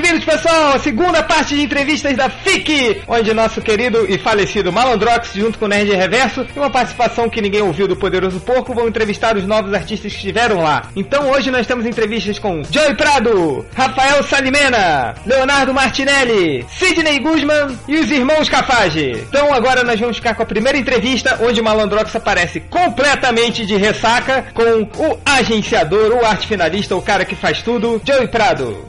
bem-vindos, pessoal! Segunda parte de entrevistas da FIC, onde nosso querido e falecido Malandrox, junto com o Nerd Reverso, e uma participação que ninguém ouviu do Poderoso Porco, vão entrevistar os novos artistas que estiveram lá. Então hoje nós temos entrevistas com Joey Prado, Rafael Salimena, Leonardo Martinelli, Sidney Guzman e os irmãos Cafage. Então agora nós vamos ficar com a primeira entrevista, onde o Malandrox aparece completamente de ressaca com o agenciador, o arte finalista, o cara que faz tudo, Joey Prado.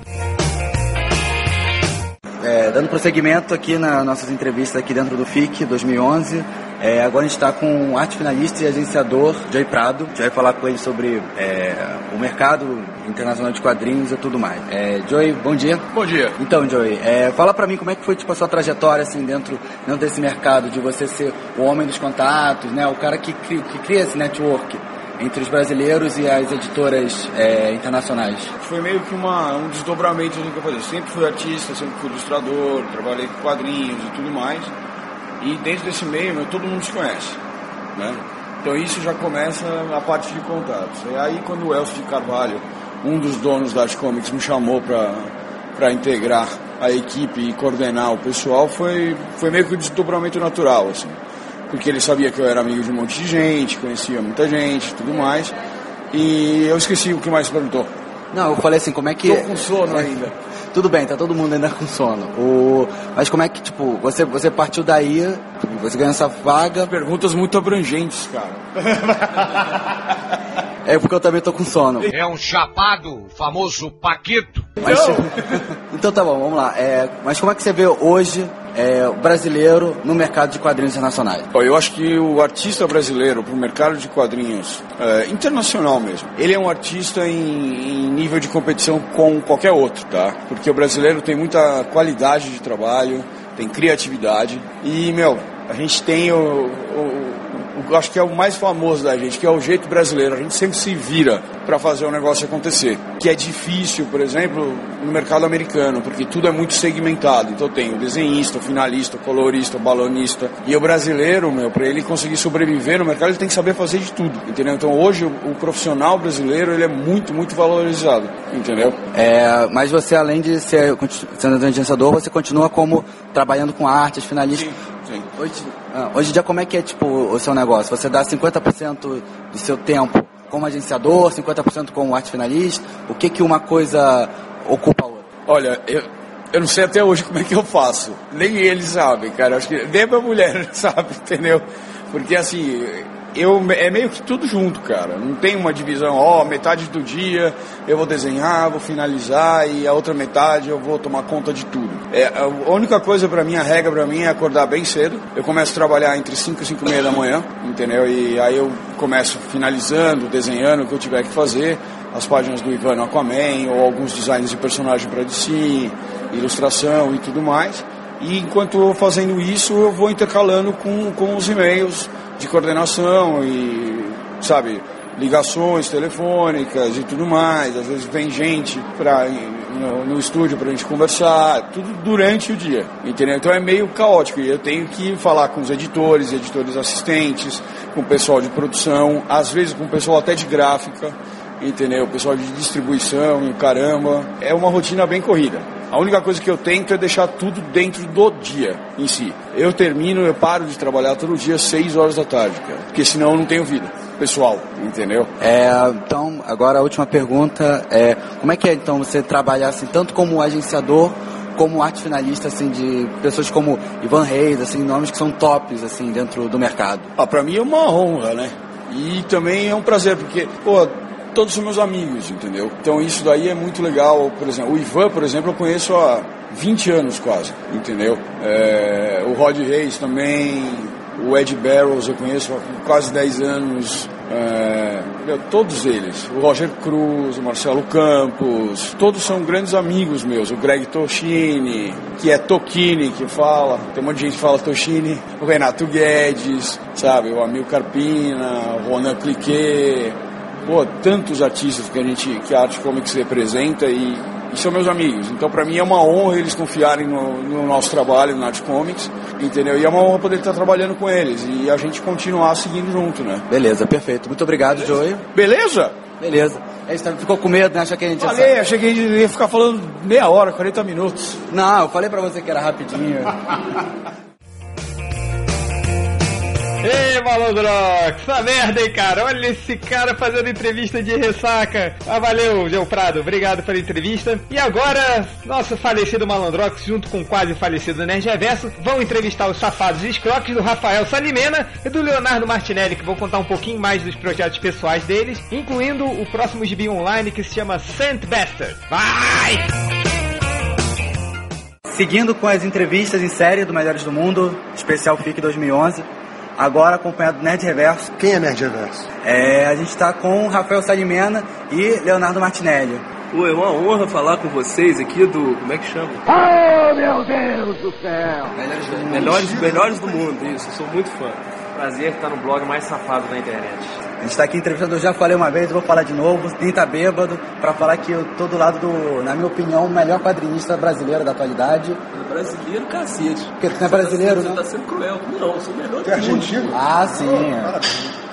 É, dando prosseguimento aqui nas nossas entrevistas aqui dentro do FIC 2011, é, agora a gente está com o arte finalista e agenciador Joey Prado. A gente vai falar com ele sobre é, o mercado internacional de quadrinhos e tudo mais. É, Joey, bom dia. Bom dia. Então, Joey, é, fala para mim como é que foi tipo, a sua trajetória assim, dentro, dentro desse mercado, de você ser o homem dos contatos, né, o cara que, que, que cria esse network entre os brasileiros e as editoras é, internacionais? Foi meio que uma, um desdobramento do que eu fazia. Sempre fui artista, sempre fui ilustrador, trabalhei com quadrinhos e tudo mais. E dentro desse meio, meu, todo mundo se conhece. Né? Então isso já começa a parte de contatos. E aí quando o Elcio de Carvalho, um dos donos da Art Comics, me chamou para integrar a equipe e coordenar o pessoal, foi, foi meio que um desdobramento natural. Assim porque ele sabia que eu era amigo de um monte de gente, conhecia muita gente tudo mais. E eu esqueci o que mais perguntou. Não, eu falei assim, como é que. Tô com sono ainda. Tudo bem, tá todo mundo ainda com sono. O... Mas como é que, tipo, você, você partiu daí, você ganhou essa vaga. Perguntas muito abrangentes, cara. É porque eu também tô com sono. É um chapado, famoso Paquito. Mas, então tá bom, vamos lá. É, mas como é que você vê hoje é, o brasileiro no mercado de quadrinhos internacionais? Eu acho que o artista brasileiro para o mercado de quadrinhos é, internacional mesmo, ele é um artista em, em, nível de competição com qualquer outro, tá? Porque o brasileiro tem muita qualidade de trabalho, tem criatividade e, meu, a gente tem o, o acho que é o mais famoso da gente, que é o jeito brasileiro. A gente sempre se vira para fazer o negócio acontecer. Que é difícil, por exemplo, no mercado americano, porque tudo é muito segmentado. Então tem o desenhista, o finalista, o colorista, o balonista. E o brasileiro, meu, para ele conseguir sobreviver no mercado, ele tem que saber fazer de tudo, entendeu? Então hoje o, profissional brasileiro, ele é muito, muito valorizado, entendeu? É, mas você, além de ser sendo agenciador, você continua como trabalhando com artes, finalista. Sim, sim. Hoje, ah, hoje em dia, como é que é tipo, o seu negócio? Você dá 50% do seu tempo como agenciador, 50% como arte finalista? O que, que uma coisa ocupa a outra? Olha, eu, eu não sei até hoje como é que eu faço. Nem eles sabem, cara. Acho que nem a minha mulher sabe, entendeu? Porque assim, eu, é meio que tudo junto, cara. Não tem uma divisão, ó, metade do dia eu vou desenhar, vou finalizar e a outra metade eu vou tomar conta de tudo. É, a única coisa para mim, a regra para mim é acordar bem cedo. Eu começo a trabalhar entre 5 e 5 e meia da manhã, entendeu? E aí eu começo finalizando, desenhando o que eu tiver que fazer, as páginas do Ivan Aquaman ou alguns designs de personagem para DC, ilustração e tudo mais. E enquanto eu vou fazendo isso, eu vou intercalando com, com os e-mails de coordenação e, sabe, ligações telefônicas e tudo mais. Às vezes vem gente pra, no, no estúdio para a gente conversar, tudo durante o dia, entendeu? Então é meio caótico e eu tenho que falar com os editores, editores assistentes, com o pessoal de produção, às vezes com o pessoal até de gráfica, entendeu? O pessoal de distribuição e caramba. É uma rotina bem corrida. A única coisa que eu tento é deixar tudo dentro do dia em si. Eu termino, eu paro de trabalhar todo dia às 6 horas da tarde, cara, porque senão eu não tenho vida pessoal, entendeu? É, então, agora a última pergunta é, como é que é então você trabalhar assim, tanto como agenciador como arte finalista assim de pessoas como Ivan Reis, assim, nomes que são tops assim dentro do mercado? Ah, para mim é uma honra, né? E também é um prazer porque, pô, todos são meus amigos, entendeu? Então isso daí é muito legal. Por exemplo, o Ivan, por exemplo, eu conheço há 20 anos quase, entendeu? É, o Rod Reis também, o Ed Barrows eu conheço há quase 10 anos. É, todos eles, o Roger Cruz, o Marcelo Campos, todos são grandes amigos meus. O Greg Toshini, que é Tokini que fala, tem um monte de gente que fala Toshini, o Renato Guedes, sabe, o Amil Carpina, o Ronan Cliquet, pô, tantos artistas que a gente, que a Arte Comics representa e, e são meus amigos. Então, para mim é uma honra eles confiarem no, no, nosso trabalho na Arte Comics, entendeu? E é uma honra poder estar trabalhando com eles e a gente continuar seguindo junto, né? Beleza, perfeito. Muito obrigado, Beleza? Joey. Beleza? Beleza. A gente ficou com medo, né? Achou que a gente ia Falei, achei que a gente ia ficar falando meia hora, 40 minutos. Não, eu falei pra você que era rapidinho. malandrox, essa merda, hein, cara? Olha esse cara fazendo entrevista de ressaca. Ah, valeu, Geo Prado, obrigado pela entrevista. E agora, nosso falecido malandrox, junto com o quase falecido Nerd Reverso, vão entrevistar os safados escroques do Rafael Salimena e do Leonardo Martinelli, que vão contar um pouquinho mais dos projetos pessoais deles, incluindo o próximo gibi online que se chama Saint Bastard. Vai! Seguindo com as entrevistas em série do Melhores do Mundo, especial FIC 2011, agora acompanhado do Nerd Reverso. Quem é Nerd Reverso? É, a gente está com Rafael Salimena e Leonardo Martinelli. Pô, é uma honra falar com vocês aqui do. Como é que chama? Oh, meu Deus do céu! Melhores do Mundo. Melhores, melhores do mundo, isso, eu sou muito fã. Prazer estar no blog mais safado da internet. A gente está aqui entrevistando, eu já falei uma vez, eu vou falar de novo, nem tá bêbado, para falar que eu tô do lado do, na minha opinião, o melhor quadrinista brasileiro da atualidade. Brasileiro, cacete. Porque tu não é brasileiro, Você né? tá sendo cruel. Não, eu sou o melhor Tu é do mundo. argentino? Ah, sim.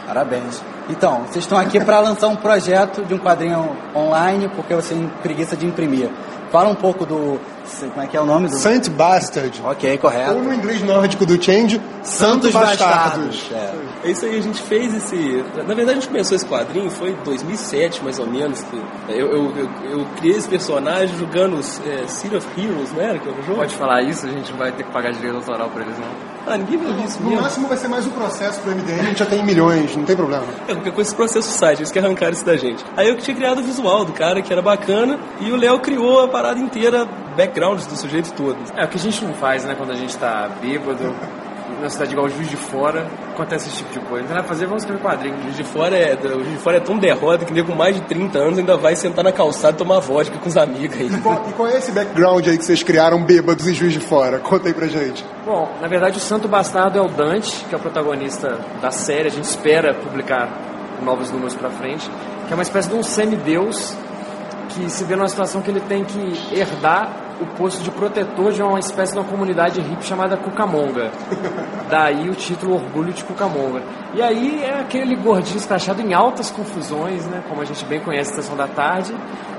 Parabéns. Então, vocês estão aqui para lançar um projeto de um quadrinho online, porque você tem preguiça de imprimir. Fala um pouco do. Como é que é o nome do. Saint Bastard. Ok, Ou correto. no inglês nórdico do Change, Santos Bastardos. É. É isso aí, a gente fez esse. Na verdade, a gente começou esse quadrinho, foi em 2007 mais ou menos. Que eu, eu, eu, eu criei esse personagem jogando é, City of Heroes, não era? Que era o jogo? Pode falar isso, a gente não vai ter que pagar direito autoral pra eles, não. Ah, ninguém vai ouvir isso No mesmo. máximo vai ser mais um processo pro MDM, a gente já tem milhões, não tem problema. É, porque com esse processo site, eles que arrancaram isso da gente. Aí eu que tinha criado o visual do cara, que era bacana, e o Léo criou a parada inteira, backgrounds do sujeito todo. É, o que a gente não faz, né, quando a gente tá bêbado, na cidade igual o Juiz de Fora, acontece esse tipo de coisa. Não tem nada a fazer, vamos escrever quadrinho. O Juiz de Fora é, o Juiz de Fora é tão derrota que nego com mais de 30 anos ainda vai sentar na calçada e tomar vodka com os amigos aí. E qual, e qual é esse background aí que vocês criaram bêbados em Juiz de Fora? Conta aí pra gente. Bom, na verdade o Santo Bastardo é o Dante, que é o protagonista da série. A gente espera publicar novos números pra frente. Que é uma espécie de um semideus que se vê numa situação que ele tem que herdar o posto de protetor de uma espécie de uma comunidade hippie chamada Cucamonga. Daí o título Orgulho de Cucamonga. E aí é aquele gordinho escrachado em altas confusões, né? Como a gente bem conhece a Sessão da Tarde.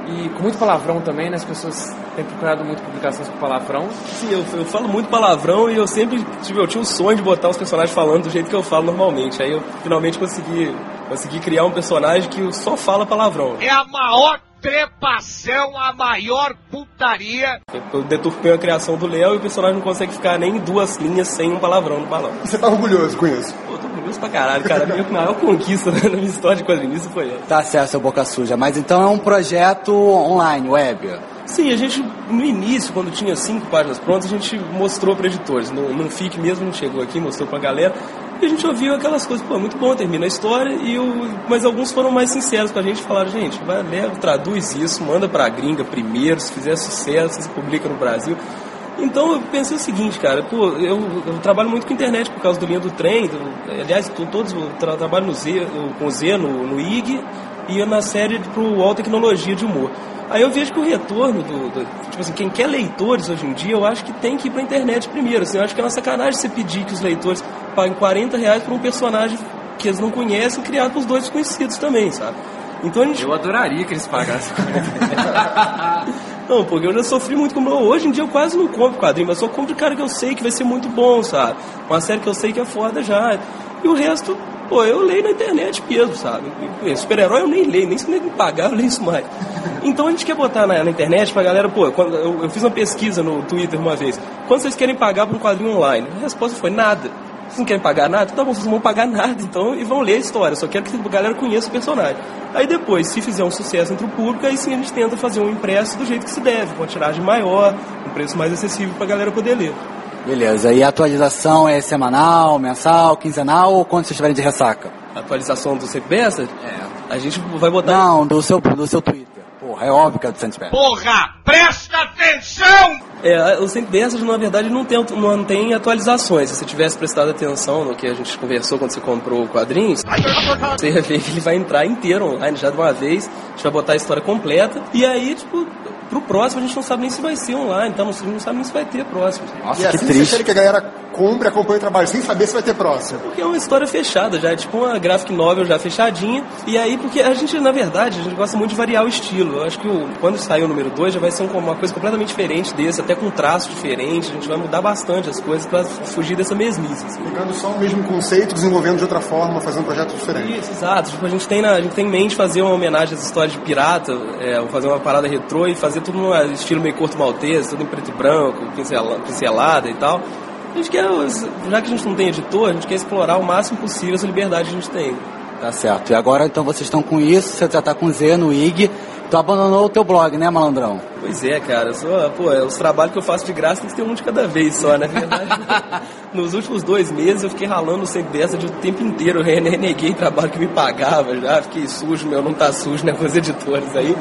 E com muito palavrão também, né? As pessoas têm procurado muito publicações com palavrão. Sim, eu, eu falo muito palavrão e eu sempre tive, eu tinha o sonho de botar os personagens falando do jeito que eu falo normalmente. Aí eu finalmente consegui, consegui criar um personagem que só fala palavrão. É a maior trepação, a maior putaria. Eu deturpei a criação do Léo e o personagem não consegue ficar nem duas linhas sem um palavrão no balão. Você tá orgulhoso com isso? Pô, tô orgulhoso pra caralho, cara. A minha maior conquista na minha história de quadrinista foi essa. Tá certo, seu boca suja. Mas então é um projeto online, web. Sim, a gente, no início, quando tinha cinco páginas prontas, a gente mostrou para editores. No, no FIC mesmo, a gente chegou aqui, mostrou pra galera. E a gente ouviu aquelas coisas, pô, muito bom, termina a história. E o, mas alguns foram mais sinceros com a gente, falaram, gente, vai, leva, traduz isso, manda pra gringa primeiro, se fizer sucesso, se publica no Brasil. Então eu pensei o seguinte, cara, pô, eu, eu trabalho muito com internet por causa do linha do trem, do, aliás, tô, todos eu tra, trabalho no Z, com o Z no, no IG e na série pro UOL Tecnologia de Humor. Aí eu vejo que o retorno do, do- Tipo assim, quem quer leitores hoje em dia, eu acho que tem que ir pra internet primeiro. Assim, eu acho que é uma sacanagem você pedir que os leitores paguem 40 reais por um personagem que eles não conhecem, criado por dois desconhecidos também, sabe? Então a gente. Eu adoraria que eles pagassem. Não, porque eu já sofri muito com Hoje em dia eu quase não compro quadrinho, mas só compro de cara que eu sei que vai ser muito bom, sabe? Uma série que eu sei que é foda já. E o resto, pô, eu leio na internet mesmo, sabe? Super-herói eu nem leio, nem se nem me pagar eu leio isso mais. Então a gente quer botar na, na internet pra galera, pô, quando, eu, eu fiz uma pesquisa no Twitter uma vez. Quando vocês querem pagar por um quadrinho online? A resposta foi nada. Vocês não querem pagar nada? Tá bom, vocês não vão pagar nada, então, e vão ler a história. Só quero que a galera conheça o personagem. Aí depois, se fizer um sucesso entre o público, aí sim a gente tenta fazer um impresso do jeito que se deve, com uma tiragem maior, um preço mais acessível pra galera poder ler. Beleza, e a atualização é semanal, mensal, quinzenal ou quando vocês estiverem de ressaca? A atualização do CPS, a gente vai botar. Não, do seu, do seu Twitter. Porra, é óbvio que é do Santos Pé. Porra, presta atenção! É, o Saint Bessas, na verdade, não tem, não tem atualizações. Se você tivesse prestado atenção no que a gente conversou quando você comprou o quadrinhos, você ia ver que ele vai entrar inteiro online já de uma vez. A gente vai botar a história completa. E aí, tipo, pro próximo a gente não sabe nem se vai ser online, então a gente não sabe nem se vai ter próximo. Nossa, e que assim triste. você que a galera compre, acompanhe o trabalho sem saber se vai ter próximo. Porque é uma história fechada já, é tipo uma graphic novel já fechadinha. E aí, porque a gente, na verdade, a gente gosta muito de variar o estilo. Eu acho que o, quando sair o número 2 já vai ser uma coisa completamente diferente desse, até com um traço diferente. A gente vai mudar bastante as coisas para fugir dessa mesmice. Assim. Pegando só o mesmo conceito, desenvolvendo de outra forma, fazendo um projeto diferente. Isso, exato. Tipo, a gente tem, na, a gente tem em mente fazer uma homenagem às histórias de pirata, é, fazer uma parada retrô e fazer tudo no estilo meio corto maltese, tudo em preto e branco, pincelada e tal. A gente quer, já que a gente não tem editor, a gente quer explorar o máximo possível essa liberdade que a gente tem. Tá certo. E agora então vocês estão com isso, você já tá com Z no IG. Tu abandonou o teu blog, né, malandrão? Pois é, cara. Sou, pô, é, os trabalhos que eu faço de graça tem que ter um de cada vez só, né? verdade, nos últimos dois meses eu fiquei ralando sempre dessa de o tempo inteiro. Eu reneguei trabalho que me pagava já. Fiquei sujo, meu, não tá sujo, né, com os editores aí.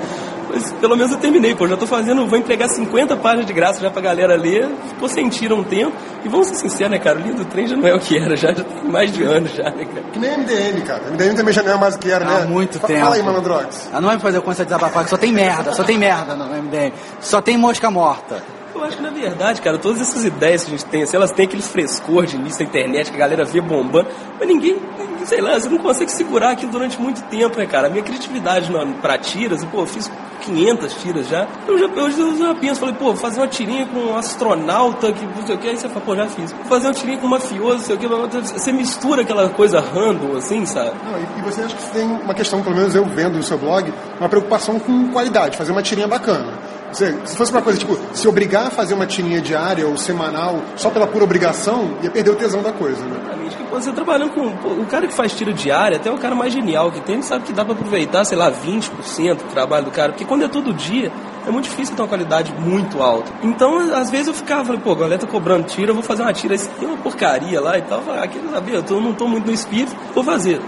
Mas pelo menos eu terminei, pô. Já tô fazendo, vou entregar 50 páginas de graça já pra galera ler. Ficou sentiram um tempo. E vamos ser sinceros, né, cara? O livro do trem já não é o que era, já, já tem mais de anos já, né, cara? Que nem MDM, cara. MDM também já não é mais o que era, Há né? Há muito tempo. Fala aí, Malandrox. Ah, não vai fazer eu começar a desabafar, que só tem merda, só tem merda no MDM. Só tem mosca morta. Eu acho que na verdade, cara, todas essas ideias que a gente tem, assim, elas têm aquele frescor de início da internet que a galera vê bombando, mas ninguém, sei lá, você não consegue segurar aquilo durante muito tempo, né, cara? A minha criatividade para tiras, pô, eu fiz 500 tiras já. Eu já, eu, eu já penso, falei, pô, fazer uma tirinha com um astronauta, que não sei o que, aí você fala, pô, já fiz. Vou fazer uma tirinha com um mafioso, não sei o que, você mistura aquela coisa random, assim, sabe? Não, e, e você acha que você tem uma questão, pelo menos eu vendo no seu blog, uma preocupação com qualidade, fazer uma tirinha bacana. Se, se fosse uma coisa tipo, se obrigar a fazer uma tirinha diária ou semanal só pela pura obrigação, ia perder o tesão da coisa, né? Você trabalhando com. O cara que faz tira diária, até o cara mais genial que tem, sabe que dá para aproveitar, sei lá, 20% do trabalho do cara. Porque quando é todo dia, é muito difícil ter uma qualidade muito alta. Então, às vezes eu ficava, falei, pô, a galera tá cobrando tira, eu vou fazer uma tira, tem uma porcaria lá e tal. Falei, ah, saber, eu tô, não tô muito no espírito, vou fazer.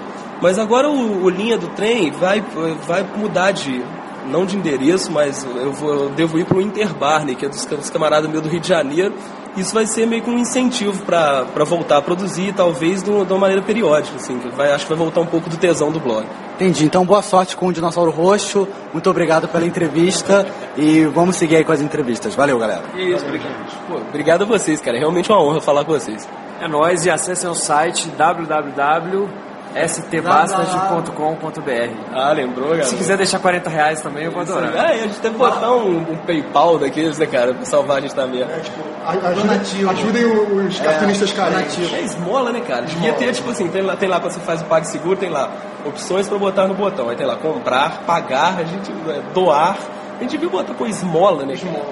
Mas agora o, o linha do trem vai, vai mudar de não de endereço, mas eu, vou, eu devo ir para o Interbarney, que é dos, dos camaradas meus do Rio de Janeiro. Isso vai ser meio que um incentivo para voltar a produzir, talvez de uma maneira periódica, assim, que vai, acho que vai voltar um pouco do tesão do blog. Entendi. Então, boa sorte com o Dinossauro Roxo. Muito obrigado pela entrevista e vamos seguir aí com as entrevistas. Valeu, galera. Isso, obrigado. Pô, obrigado a vocês, cara. É realmente uma honra falar com vocês. É nóis e acessem o site www stbastard.com.br. Ah, lembrou, galera? Se quiser deixar 40 reais também, eu vou adorar. É, a gente deve botar um, um, PayPal daqueles, né, cara, pra salvar a gente também. É, tipo, ajuda, ajudem os cartunistas é, carentes. É esmola, né, cara? Devia ter, tipo assim, tem lá, tem lá quando você faz o PagSeguro, tem lá opções pra botar no botão. Aí tem lá comprar, pagar, a gente é, doar. A gente devia botar com esmola, né? Esmola.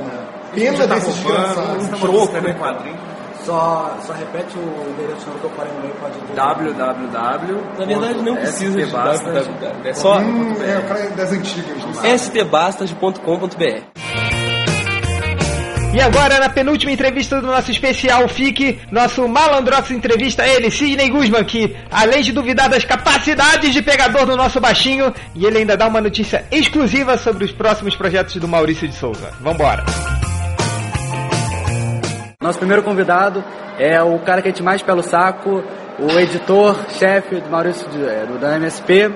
Pena tá desses desgraçados. Um troco, né? Quadrinho. Só, só repete o endereço que eu parei no meio pode www. Na verdade não precisa de www. É só hum, é o cara das antigas. stbastas.com.br. E agora, na penúltima entrevista do nosso especial FIC, nosso Malandrox entrevista ele, Sidney Guzman, que além de duvidar das capacidades de pegador do nosso baixinho, e ele ainda dá uma notícia exclusiva sobre os próximos projetos do Maurício de Souza. Vambora! Nosso primeiro convidado é o cara que a gente mais pelo saco, o editor-chefe do Maurício é, do, da MSP,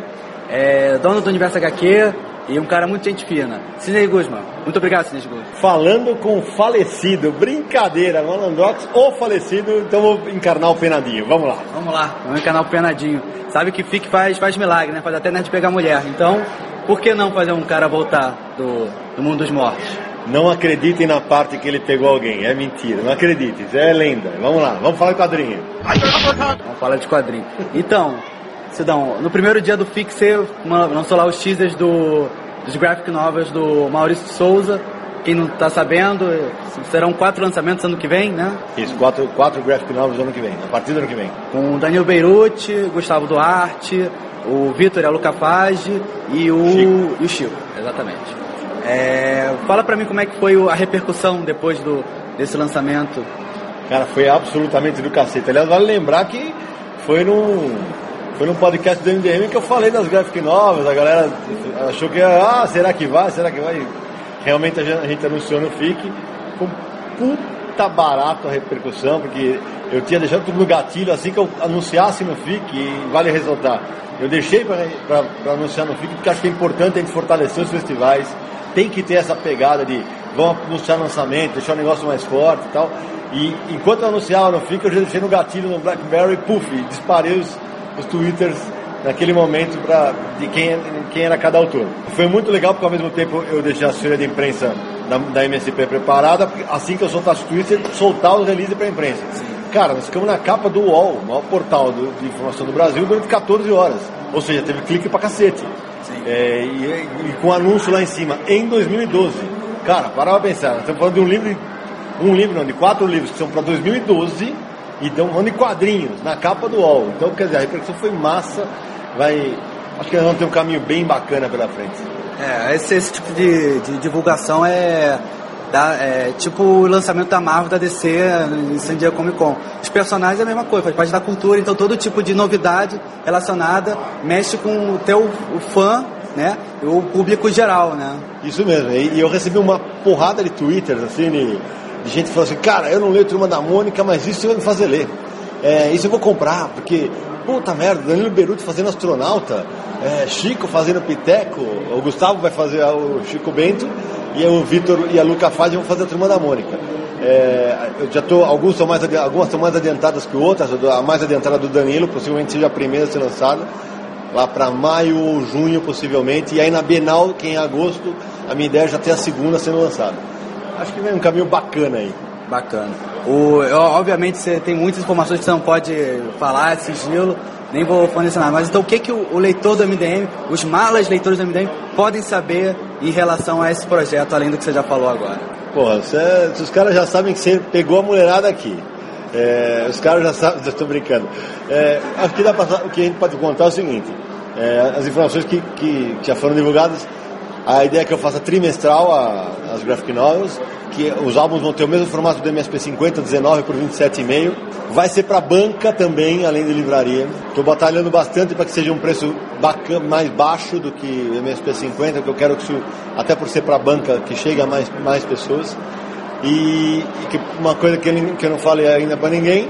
é, dono do Universo HQ e um cara muito gente fina. Sidney Guzman. Muito obrigado, Sidney Guzman. Falando com o falecido, brincadeira, Malandrox ou falecido, então vou encarnar o penadinho. Vamos lá. Vamos lá, vamos encarnar o penadinho. Sabe que FIC faz, faz milagre, né? Faz até nerd pegar mulher. Então, por que não fazer um cara voltar do, do mundo dos mortos? Não acreditem na parte que ele pegou alguém, é mentira, não acreditem, isso é lenda. Vamos lá, vamos falar de quadrinho. Vamos falar de quadrinho. Então, Cidão, no primeiro dia do Fix você lançou lá os teasers do, dos graphic novels do Maurício Souza. Quem não está sabendo, serão quatro lançamentos ano que vem, né? Isso, quatro, quatro graphic novels ano que vem, a partir do ano que vem. Com o Daniel Beirute, Gustavo Duarte, o Vitor e a Luca Page e o Chico. E o Chico, exatamente. É, fala pra mim como é que foi a repercussão depois do, desse lançamento. Cara, foi absolutamente do cacete. Aliás, vale lembrar que foi num, foi num podcast do MDM que eu falei das graphic novas, a galera achou que, ah, será que vai, será que vai? Realmente a gente, a gente anunciou no FIC com puta barato a repercussão, porque eu tinha deixado tudo no gatilho assim que eu anunciasse no FIC e vale ressaltar. Eu deixei para anunciar no FIC porque acho que é importante a gente fortalecer os festivais, tem que ter essa pegada de vamos anunciar lançamento, deixar o negócio mais forte e tal. E enquanto anunciava no FIC, eu já deixei no gatilho no BlackBerry, puff, disparei os, os twitters naquele momento pra, de quem, quem era cada autor. Foi muito legal porque ao mesmo tempo eu deixei a assessoria de imprensa da, da MSP preparada, assim que eu soltasse o Twitter, soltar os releases para a imprensa. Cara, nós ficamos na capa do UOL, o maior portal do, de informação do Brasil, durante 14 horas. Ou seja, teve clique pra cacete. É, e, e, com anúncio lá em cima, em 2012. Cara, para pra pensar, estamos falando de um livro, um livro não, de quatro livros que são para 2012 e um monte de quadrinhos na capa do UOL. Então, quer dizer, a repercussão foi massa, vai. Acho que nós vamos ter um caminho bem bacana pela frente. É, esse, esse tipo de, de divulgação é, da, é tipo o lançamento da Marvel da DC em San Diego Comic Con. Os personagens é a mesma coisa, faz parte da cultura, então todo tipo de novidade relacionada mexe com o teu o fã, né? O público geral, né? Isso mesmo. E, eu recebi uma porrada de twitters assim de, gente falando assim, cara, eu não leio Turma da Mônica, mas isso vai me fazer ler. É, isso eu vou comprar, porque puta merda, Danilo Beruti fazendo astronauta, é, Chico fazendo Piteco, o Gustavo vai fazer o Chico Bento e o Vitor e a Luca Faz vão fazer a Turma da Mônica. É, eu já tô, alguns são mais, algumas são mais adiantadas que outras, a mais adiantada do Danilo, possivelmente seja a primeira a ser lançada, lá para maio ou junho possivelmente, e aí na Bienal, que é em agosto, a minha ideia é já ter a segunda sendo lançada. Acho que vem um caminho bacana aí. Bacana. O, obviamente você tem muitas informações que você não pode falar, é sigilo, nem vou fornecer nada. Mas então o que, que o, o, leitor do MDM, os malas leitores do MDM, podem saber em relação a esse projeto, além do que você já falou agora? Cê, os caras já sabem que você pegou a mulherada aqui. É, os caras já sabem, estou brincando. É, acho que dá pra, o que a gente pode contar é o seguinte: é, as informações que, que já foram divulgadas, a ideia é que eu faça trimestral a, as graphic novels que os álbuns vão ter o mesmo formato do MSP50, 19 por 27,5. Vai ser para banca também, além de livraria. Estou batalhando bastante para que seja um preço bacana, mais baixo do que o MSP50, que eu quero que isso, até por ser para banca, que chegue a mais, mais pessoas. E, e que uma coisa que eu, que eu não falei ainda para ninguém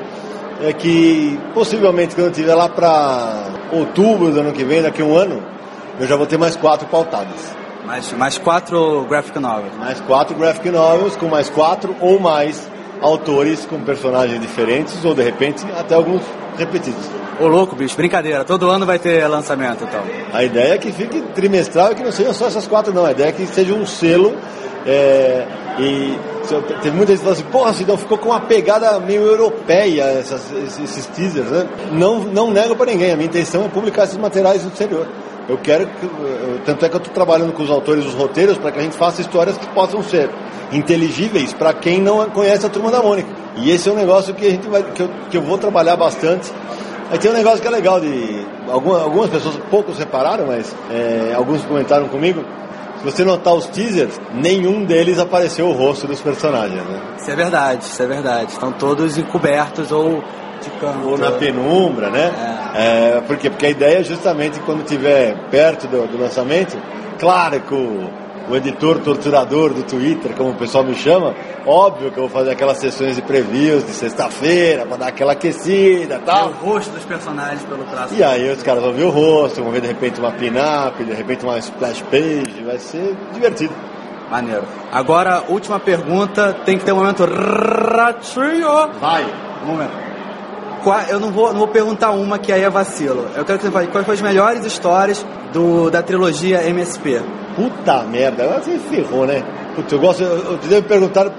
é que possivelmente quando eu estiver lá para outubro do ano que vem, daqui a um ano, eu já vou ter mais quatro pautadas. Mais, mais quatro graphic novels. Mais quatro graphic novels, com mais quatro ou mais autores com personagens diferentes, ou de repente até alguns repetidos. Ô louco, bicho, brincadeira. Todo ano vai ter lançamento, então. A ideia é que fique trimestral e que não sejam só essas quatro, não. A ideia é que seja um selo. É, e teve muita gente que falou assim, porra, Sidão, ficou com uma pegada meio europeia essas, esses teasers, né? Não, não nego para ninguém. A minha intenção é publicar esses materiais no exterior. Eu quero que, tanto é que eu estou trabalhando com os autores dos roteiros para que a gente faça histórias que possam ser inteligíveis para quem não conhece a Turma da Mônica. E esse é um negócio que a gente vai, que eu, que eu vou trabalhar bastante. Aí tem um negócio que é legal de algumas, algumas pessoas poucos repararam, mas é, alguns comentaram comigo. Se você notar os teasers, nenhum deles apareceu o rosto dos personagens, né? Isso é verdade, isso é verdade. Estão todos encobertos ou ou na penumbra, né? É. É, por quê? Porque a ideia é justamente quando estiver perto do, do, lançamento, claro que o, o, editor torturador do Twitter, como o pessoal me chama, óbvio que eu vou fazer aquelas sessões de previews de sexta-feira, para dar aquela aquecida e tal. o rosto dos personagens pelo traço. E aí os caras vão ver o rosto, vão ver de repente uma pin-up, de repente uma splash page, vai ser divertido. Maneiro. Agora, última pergunta, tem que ter um momento ratinho. Vai. Um momento eu não vou, não vou perguntar uma que aí é vacilo. Eu quero que você fale quais foram as melhores histórias do, da trilogia MSP. Puta merda, agora você ferrou, né? Putz, eu gosto, eu, eu te perguntar,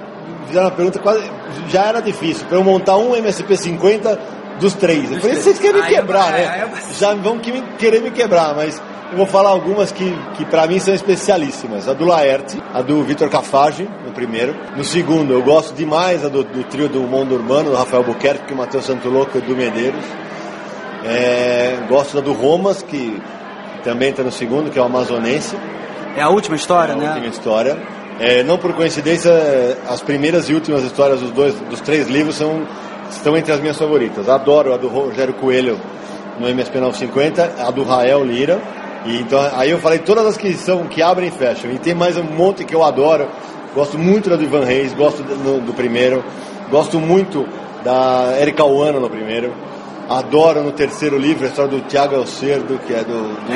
fizeram uma pergunta quase, já era difícil, para eu montar um MSP 50 dos três. Eu falei, vocês querem me quebrar, né? Já vão querer me quebrar, mas eu vou falar algumas que, que para mim são especialíssimas. A do Laerte, a do Vitor Cafage, no primeiro. No segundo, eu gosto demais a do, do trio do Mundo Urbano, do Rafael Buquerque, o Matheus Louco e do Medeiros. É, gosto da do Romas, que também está no segundo, que é o Amazonense. É a última história, é a né? A última história. É, não por coincidência, as primeiras e últimas histórias dos dois, dos três livros são, estão entre as minhas favoritas. Adoro a do Rogério Coelho no MSP 950, a do Rael Lira e então aí eu falei todas as que são que abrem e fecham. E tem mais um monte que eu adoro. Gosto muito da do Ivan Reis, gosto do, do primeiro, gosto muito da Erika Wano no primeiro. Adoro no terceiro livro a história do Tiago Alcerdo, que é do, do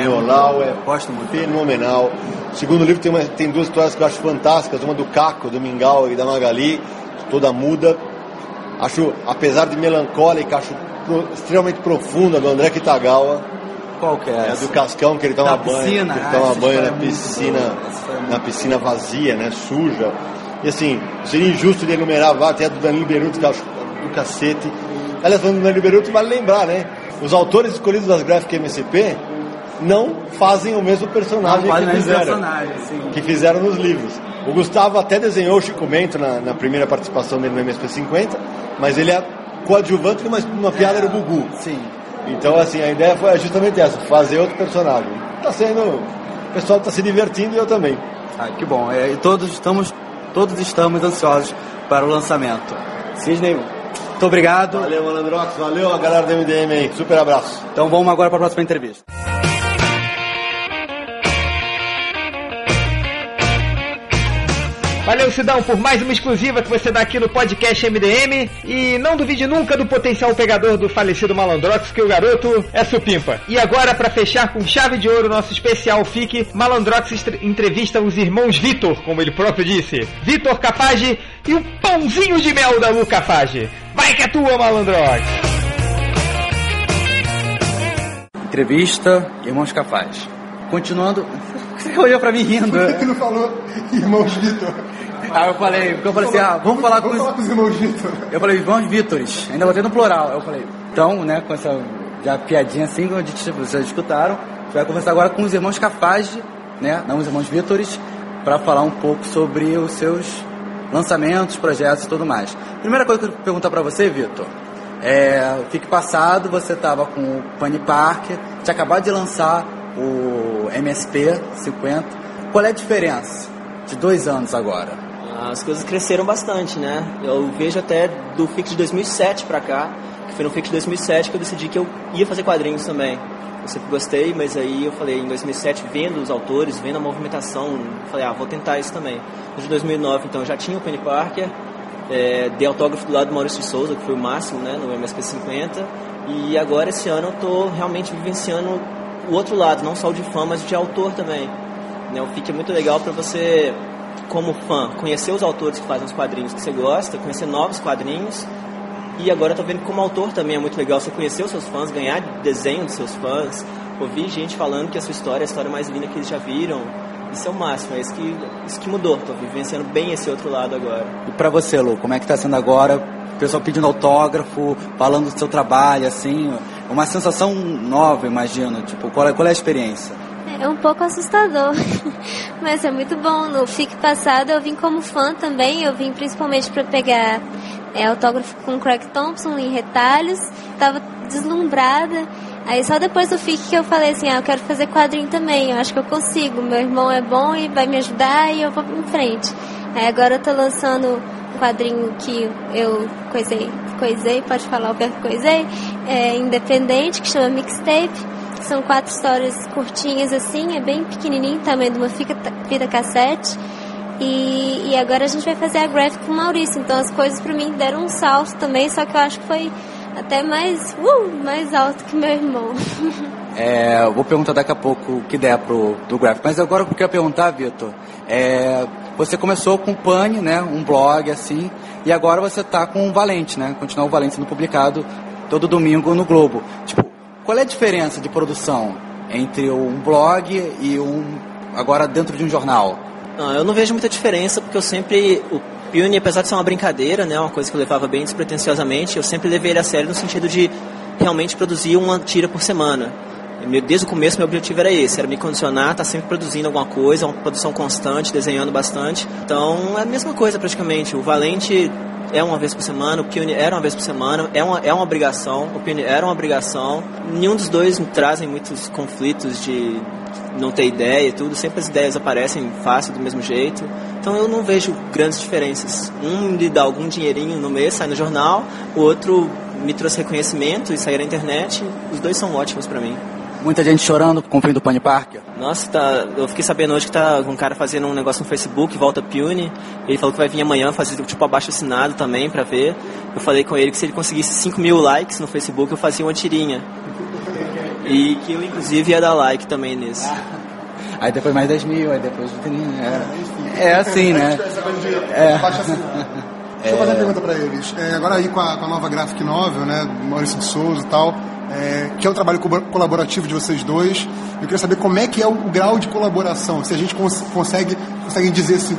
É, é gosto muito. fenomenal. O segundo livro tem, uma- tem duas histórias que eu acho fantásticas, uma do Caco, do Mingau e da Magali, toda muda. Acho, apesar de melancólica, acho pro- extremamente profunda, do André Kitagawa. É? É do Cascão, que ele toma banho, piscina, que ele ah, toma essa banho na é piscina, é na piscina vazia, né, suja. E assim, seria injusto de enumerar até do Danilo Beruto, que eu acho do cacete. Aliás, falando do Danilo Beruto, vale lembrar, né, os autores escolhidos das Graphic MCP não fazem o mesmo personagem Não que fizeram, que fizeram nos livros. O Gustavo até desenhou o Chico Bento na, na primeira participação dele no MSP 50, mas ele é coadjuvante numa, numa piada do Gugu. Sim. Então, assim, a ideia foi justamente essa, fazer outro personagem. Tá sendo. O pessoal tá se divertindo e eu também. Ah, que bom. É, e todos estamos, todos estamos ansiosos para o lançamento. Sidney, muito obrigado. Valeu, Malandrox, valeu a galera do MDM aí. Super abraço. Então vamos agora para a próxima entrevista. Valeu, Sidão, por mais uma exclusiva que você dá aqui no podcast MDM. E não duvide nunca do potencial pegador do falecido Malandrox, que o garoto é supimpa. E agora, para fechar com chave de ouro nosso especial FIC, Malandrox entrevista os irmãos Vitor, como ele próprio disse. Vitor Cafage e o pãozinho de mel da Lu Cafage. Vai que é tua, Malandrox! Entrevista, Irmãos Capaz. Continuando. Você olhou pra mim rindo. Por que que não falou irmãos Vitor? Aí eu falei, porque eu falei assim, ah, vamos falar com Vamos os. falar com os irmãos Vitor. Eu falei, irmãos Vítores, ainda botei no plural. Eu falei, então, né, com essa já piadinha assim, como a gente- vocês escutaram, a gente vai conversar agora com os irmãos Cafage, né, não os irmãos Vítores, para falar um pouco sobre os seus lançamentos, projetos e tudo mais. Primeira coisa que eu quero perguntar para você, Vitor, é, fique passado, você estava com o Pani Park, tinha acabado de lançar o MSP 50. Qual é a diferença de dois anos agora? As coisas cresceram bastante, né? Eu vejo até do FIC de 2007 pra cá, que foi no FIC de 2007 que eu decidi que eu ia fazer quadrinhos também. Eu sempre gostei, mas aí eu falei, em 2007, vendo os autores, vendo a movimentação, falei, ah, vou tentar isso também. Desde 2009, então, eu já tinha o Penny Parker, é, dei autógrafo do lado do Maurício de Souza, que foi o máximo, né, no MSP 50, e agora esse ano eu tô realmente vivenciando o outro lado, não só o de fã, mas de autor também. Né, o FIC é muito legal para você como fã, conhecer os autores que fazem os quadrinhos que você gosta, conhecer novos quadrinhos. E agora eu tô vendo que como autor também é muito legal você conhecer os seus fãs, ganhar desenho dos seus fãs, ouvir gente falando que a sua história é a história mais linda que eles já viram. Isso é o máximo, é isso que, isso que mudou. Tô vivenciando bem esse outro lado agora. E pra você, Lu, como é que tá sendo agora? O pessoal pedindo autógrafo, falando do seu trabalho, assim, uma sensação nova, imagino. Tipo, qual é, qual é a experiência? É um pouco assustador, mas é muito bom. No FIC passado eu vim como fã também, eu vim principalmente para pegar é, autógrafo com Craig Thompson em retalhos, tava deslumbrada. Aí só depois do FIC que eu falei assim, ah, eu quero fazer quadrinho também, eu acho que eu consigo, meu irmão é bom e vai me ajudar e eu vou em frente. Aí agora eu tô lançando um quadrinho que eu coisei, coisei, pode falar o que eu coisei, é independente, que chama Mixtape. São quatro histórias curtinhas assim, é bem pequenininho, tamanho de uma fita, fita cassete. E, e agora a gente vai fazer a graphic com o Maurício. Então as coisas pra mim deram um salto também, só que eu acho que foi até mais, uh, mais alto que meu irmão. É, vou perguntar daqui a pouco o que der pro, do gráfico. Mas agora o que eu quero perguntar, Vitor, é, você começou com o Pane, né, um blog assim, e agora você tá com o Valente, né, continuar o Valente sendo publicado todo domingo no Globo. Tipo, qual é a diferença de produção entre um blog e um, agora dentro de um jornal? Não, eu não vejo muita diferença porque eu sempre. O Pune, apesar de ser uma brincadeira, né, uma coisa que eu levava bem despretensiosamente, eu sempre levei ele a sério no sentido de realmente produzir uma tira por semana. Desde o começo, meu objetivo era esse: era me condicionar, estar sempre produzindo alguma coisa, uma produção constante, desenhando bastante. Então é a mesma coisa praticamente. O Valente é uma vez por semana, o Pune era uma vez por semana, é uma, é uma obrigação, o Pune era uma obrigação. Nenhum dos dois trazem muitos conflitos de não ter ideia e tudo, sempre as ideias aparecem fácil do mesmo jeito. Então eu não vejo grandes diferenças. Um me dá algum dinheirinho no mês, sai no jornal, o outro me trouxe reconhecimento e sair na internet. Os dois são ótimos pra mim. Muita gente chorando com o fim do Pane Parker? Nossa, tá, eu fiquei sabendo hoje que tá um cara fazendo um negócio no Facebook, Volta Pune. Ele falou que vai vir amanhã fazer tipo abaixo assinado também pra ver. Eu falei com ele que se ele conseguisse 5 mil likes no Facebook, eu fazia uma tirinha. E que eu, inclusive, ia dar like também nesse. Aí depois mais 10 mil, aí depois é, é assim, né? É. Deixa eu fazer uma pergunta para eles. É, agora aí com a, com a, nova graphic novel, né, Maurício de Souza e tal, é, que é um trabalho co colaborativo de vocês dois, eu queria saber como é que é o, o grau de colaboração, se a gente cons consegue, dizer assim,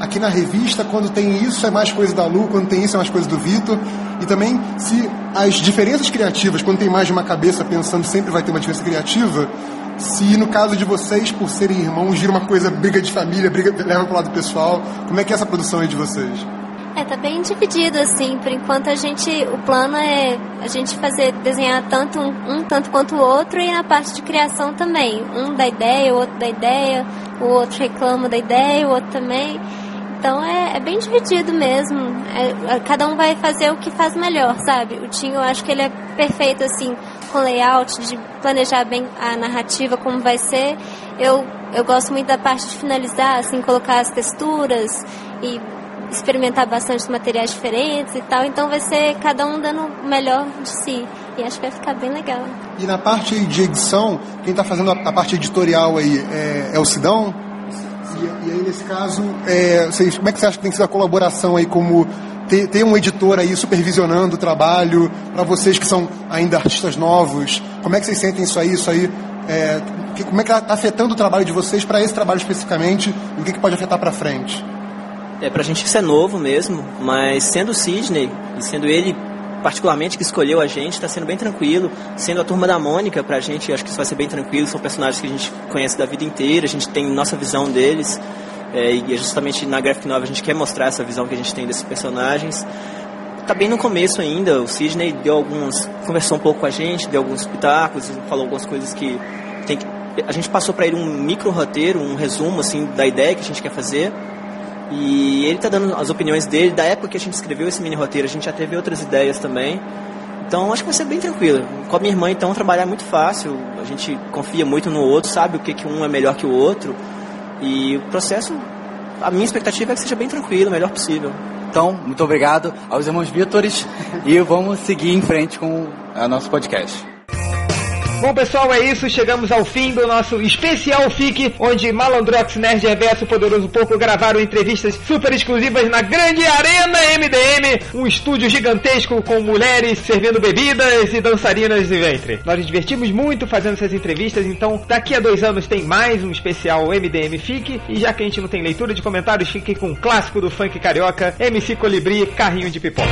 aqui na revista, quando tem isso é mais coisa da Lu, quando tem isso é mais coisa do Vitor, e também se as diferenças criativas, quando tem mais de uma cabeça pensando, sempre vai ter uma diferença criativa, se no caso de vocês, por serem irmãos, gira uma coisa, briga de família, briga, leva pro lado pessoal, como é que é essa produção aí de vocês? É, tá bem dividido, assim. Por enquanto a gente. O plano é a gente fazer, desenhar tanto um, um tanto quanto o outro e na parte de criação também. Um da ideia, o outro da ideia, o outro reclama da ideia, o outro também. Então é, é bem dividido mesmo. É, cada um vai fazer o que faz melhor, sabe? O Tinho eu acho que ele é perfeito, assim, com layout, de planejar bem a narrativa, como vai ser. Eu, eu gosto muito da parte de finalizar, assim, colocar as texturas e experimentar bastante materiais diferentes e tal. Então vai ser cada um dando o melhor de si. E acho que vai ficar bem legal. E na parte de edição, quem está fazendo a, parte editorial aí é, é o Sidão? E, e, aí, nesse caso, é, vocês, como é que você acha que tem ser a colaboração aí como ter, ter um editor aí supervisionando o trabalho, para vocês que são ainda artistas novos, como é que vocês sentem isso aí? Isso aí é, que, como é que está afetando o trabalho de vocês para esse trabalho especificamente e o que, que pode afetar para frente? É, pra gente isso é novo mesmo, mas sendo o Sidney, e sendo ele particularmente que escolheu a gente, está sendo bem tranquilo. Sendo a turma da Mônica, pra gente, acho que isso vai ser bem tranquilo. São personagens que a gente conhece da vida inteira, a gente tem nossa visão deles. É, e é justamente na Graphic Novel a gente quer mostrar essa visão que a gente tem desses personagens. Tá bem no começo ainda, o Sidney deu alguns. conversou um pouco com a gente, deu alguns pitacos, falou algumas coisas que tem que. A gente passou para ele um micro roteiro, um resumo assim da ideia que a gente quer fazer. E ele está dando as opiniões dele. Da época que a gente escreveu esse mini roteiro, a gente já teve outras ideias também. Então acho que vai ser bem tranquilo. Com a minha irmã, então, trabalhar é muito fácil. A gente confia muito no outro, sabe o que, que um é melhor que o outro. E o processo, a minha expectativa é que seja bem tranquilo, o melhor possível. Então, muito obrigado aos irmãos Vítores e vamos seguir em frente com o nosso podcast. Bom, pessoal, é isso. Chegamos ao fim do nosso especial FIC, onde Malandrox, Nerd Reverso Poderoso Pouco gravaram entrevistas super exclusivas na grande Arena MDM, um estúdio gigantesco com mulheres servindo bebidas e dançarinas de ventre. Nós nos divertimos muito fazendo essas entrevistas, então daqui a dois anos tem mais um especial MDM FIC, e já que a gente não tem leitura de comentários, fique com o clássico do funk carioca, MC Colibri, Carrinho de Pipoca.